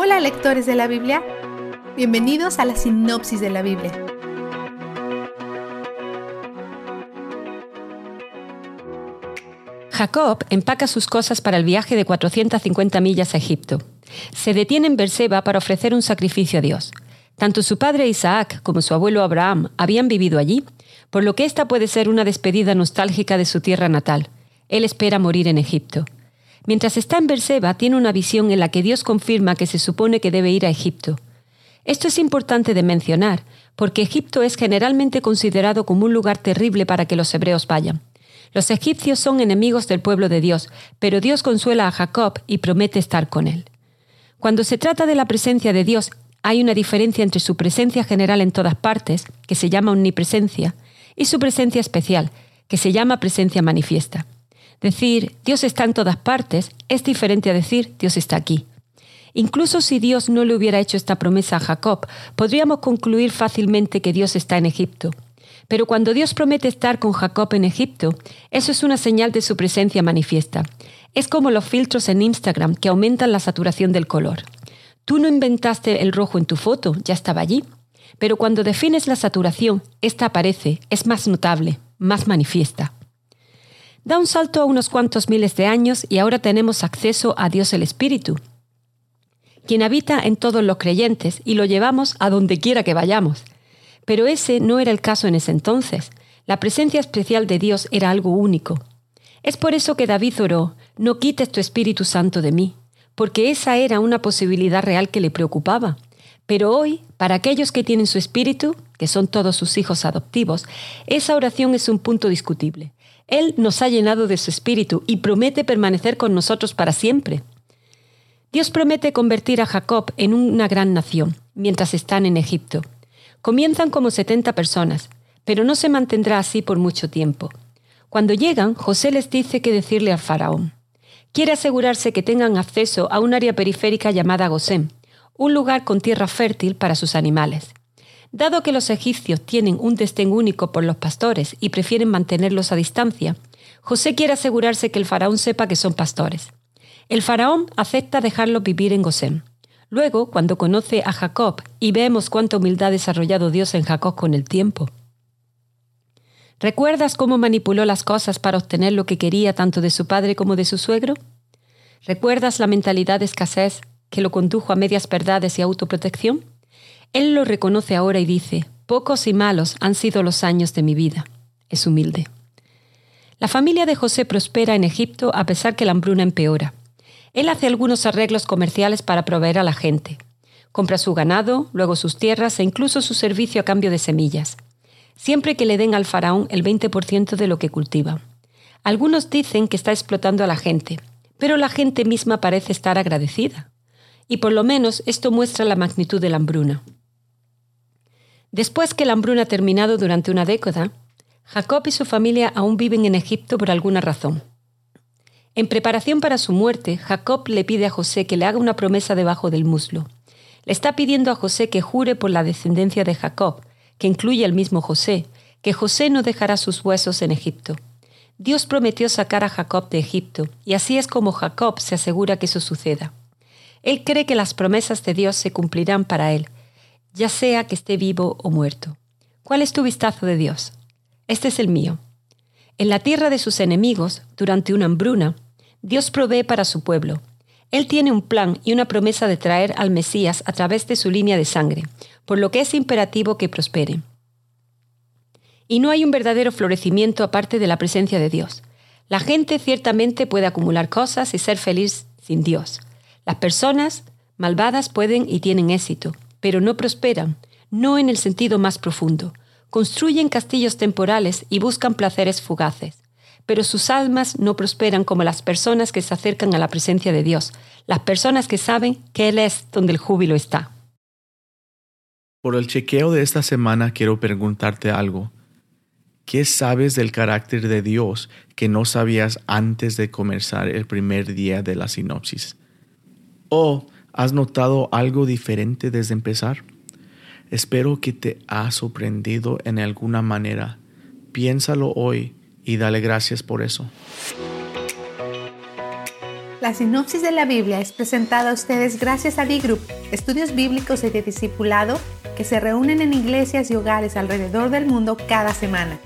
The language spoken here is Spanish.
Hola lectores de la Biblia, bienvenidos a la sinopsis de la Biblia. Jacob empaca sus cosas para el viaje de 450 millas a Egipto. Se detiene en Berseba para ofrecer un sacrificio a Dios. Tanto su padre Isaac como su abuelo Abraham habían vivido allí, por lo que esta puede ser una despedida nostálgica de su tierra natal. Él espera morir en Egipto. Mientras está en Berseba, tiene una visión en la que Dios confirma que se supone que debe ir a Egipto. Esto es importante de mencionar, porque Egipto es generalmente considerado como un lugar terrible para que los hebreos vayan. Los egipcios son enemigos del pueblo de Dios, pero Dios consuela a Jacob y promete estar con él. Cuando se trata de la presencia de Dios, hay una diferencia entre su presencia general en todas partes, que se llama omnipresencia, y su presencia especial, que se llama presencia manifiesta. Decir Dios está en todas partes es diferente a decir Dios está aquí. Incluso si Dios no le hubiera hecho esta promesa a Jacob, podríamos concluir fácilmente que Dios está en Egipto. Pero cuando Dios promete estar con Jacob en Egipto, eso es una señal de su presencia manifiesta. Es como los filtros en Instagram que aumentan la saturación del color. Tú no inventaste el rojo en tu foto, ya estaba allí. Pero cuando defines la saturación, esta aparece, es más notable, más manifiesta. Da un salto a unos cuantos miles de años y ahora tenemos acceso a Dios el Espíritu, quien habita en todos los creyentes y lo llevamos a donde quiera que vayamos. Pero ese no era el caso en ese entonces. La presencia especial de Dios era algo único. Es por eso que David oró, no quites tu Espíritu Santo de mí, porque esa era una posibilidad real que le preocupaba. Pero hoy, para aquellos que tienen su Espíritu, que son todos sus hijos adoptivos, esa oración es un punto discutible. Él nos ha llenado de su espíritu y promete permanecer con nosotros para siempre. Dios promete convertir a Jacob en una gran nación mientras están en Egipto. Comienzan como 70 personas, pero no se mantendrá así por mucho tiempo. Cuando llegan, José les dice que decirle al faraón. Quiere asegurarse que tengan acceso a un área periférica llamada Gosén, un lugar con tierra fértil para sus animales. Dado que los egipcios tienen un destén único por los pastores y prefieren mantenerlos a distancia, José quiere asegurarse que el faraón sepa que son pastores. El faraón acepta dejarlos vivir en Gosén. Luego, cuando conoce a Jacob y vemos cuánta humildad ha desarrollado Dios en Jacob con el tiempo. ¿Recuerdas cómo manipuló las cosas para obtener lo que quería tanto de su padre como de su suegro? ¿Recuerdas la mentalidad de escasez que lo condujo a medias verdades y autoprotección? Él lo reconoce ahora y dice, pocos y malos han sido los años de mi vida. Es humilde. La familia de José prospera en Egipto a pesar que la hambruna empeora. Él hace algunos arreglos comerciales para proveer a la gente. Compra su ganado, luego sus tierras e incluso su servicio a cambio de semillas, siempre que le den al faraón el 20% de lo que cultiva. Algunos dicen que está explotando a la gente, pero la gente misma parece estar agradecida. Y por lo menos esto muestra la magnitud de la hambruna. Después que la hambruna ha terminado durante una década, Jacob y su familia aún viven en Egipto por alguna razón. En preparación para su muerte, Jacob le pide a José que le haga una promesa debajo del muslo. Le está pidiendo a José que jure por la descendencia de Jacob, que incluye al mismo José, que José no dejará sus huesos en Egipto. Dios prometió sacar a Jacob de Egipto, y así es como Jacob se asegura que eso suceda. Él cree que las promesas de Dios se cumplirán para él, ya sea que esté vivo o muerto. ¿Cuál es tu vistazo de Dios? Este es el mío. En la tierra de sus enemigos, durante una hambruna, Dios provee para su pueblo. Él tiene un plan y una promesa de traer al Mesías a través de su línea de sangre, por lo que es imperativo que prospere. Y no hay un verdadero florecimiento aparte de la presencia de Dios. La gente ciertamente puede acumular cosas y ser feliz sin Dios. Las personas malvadas pueden y tienen éxito, pero no prosperan, no en el sentido más profundo. Construyen castillos temporales y buscan placeres fugaces, pero sus almas no prosperan como las personas que se acercan a la presencia de Dios, las personas que saben que Él es donde el júbilo está. Por el chequeo de esta semana quiero preguntarte algo. ¿Qué sabes del carácter de Dios que no sabías antes de comenzar el primer día de la sinopsis? ¿O ¿Has notado algo diferente desde empezar? Espero que te ha sorprendido en alguna manera. Piénsalo hoy y dale gracias por eso. La sinopsis de la Biblia es presentada a ustedes gracias a D-Group, estudios bíblicos y de discipulado que se reúnen en iglesias y hogares alrededor del mundo cada semana.